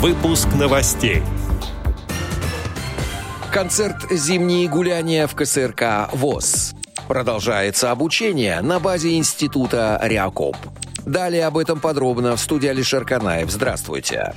Выпуск новостей. Концерт «Зимние гуляния» в КСРК ВОЗ. Продолжается обучение на базе института «Реакоп». Далее об этом подробно в студии Алишер Канаев. Здравствуйте.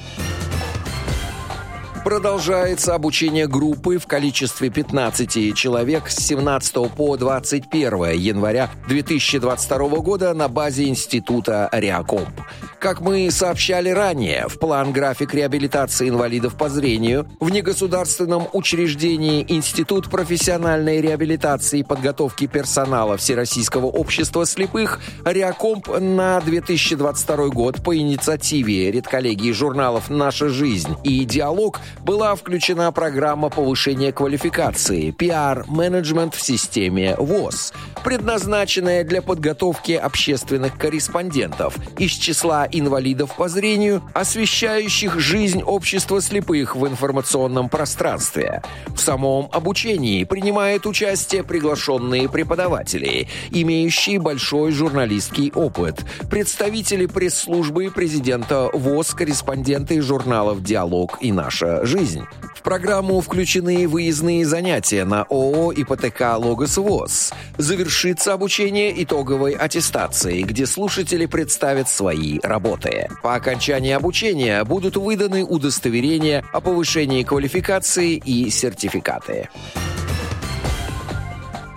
Продолжается обучение группы в количестве 15 человек с 17 по 21 января 2022 года на базе института «Реакомп». Как мы сообщали ранее, в план график реабилитации инвалидов по зрению в негосударственном учреждении Институт профессиональной реабилитации и подготовки персонала Всероссийского общества слепых «Реакомп» на 2022 год по инициативе редколлегии журналов «Наша жизнь» и «Диалог» была включена программа повышения квалификации «PR-менеджмент в системе ВОЗ», предназначенная для подготовки общественных корреспондентов из числа инвалидов по зрению, освещающих жизнь общества слепых в информационном пространстве. В самом обучении принимают участие приглашенные преподаватели, имеющие большой журналистский опыт, представители пресс-службы президента ВОЗ, корреспонденты журналов «Диалог» и «Наша жизнь». В программу включены выездные занятия на ООО «ИПТК Логос ВОЗ». Завершится обучение итоговой аттестацией, где слушатели представят свои работы. По окончании обучения будут выданы удостоверения о повышении квалификации и сертификаты.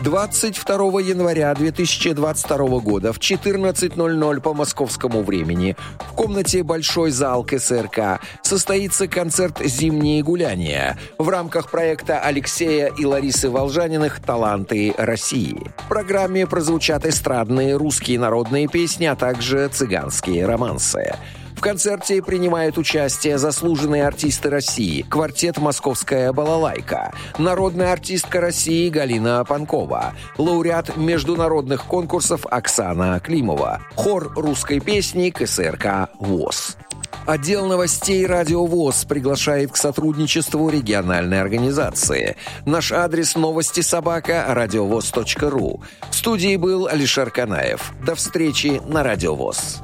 22 января 2022 года в 14.00 по московскому времени в комнате «Большой зал КСРК» состоится концерт «Зимние гуляния» в рамках проекта Алексея и Ларисы Волжаниных «Таланты России». В программе прозвучат эстрадные русские народные песни, а также цыганские романсы. В концерте принимают участие заслуженные артисты России, квартет «Московская балалайка», народная артистка России Галина Панкова, лауреат международных конкурсов Оксана Климова, хор русской песни КСРК «ВОЗ». Отдел новостей «Радио ВОЗ» приглашает к сотрудничеству региональной организации. Наш адрес новости собака радиовоз.ру. В студии был Алишер Канаев. До встречи на «Радио ВОЗ».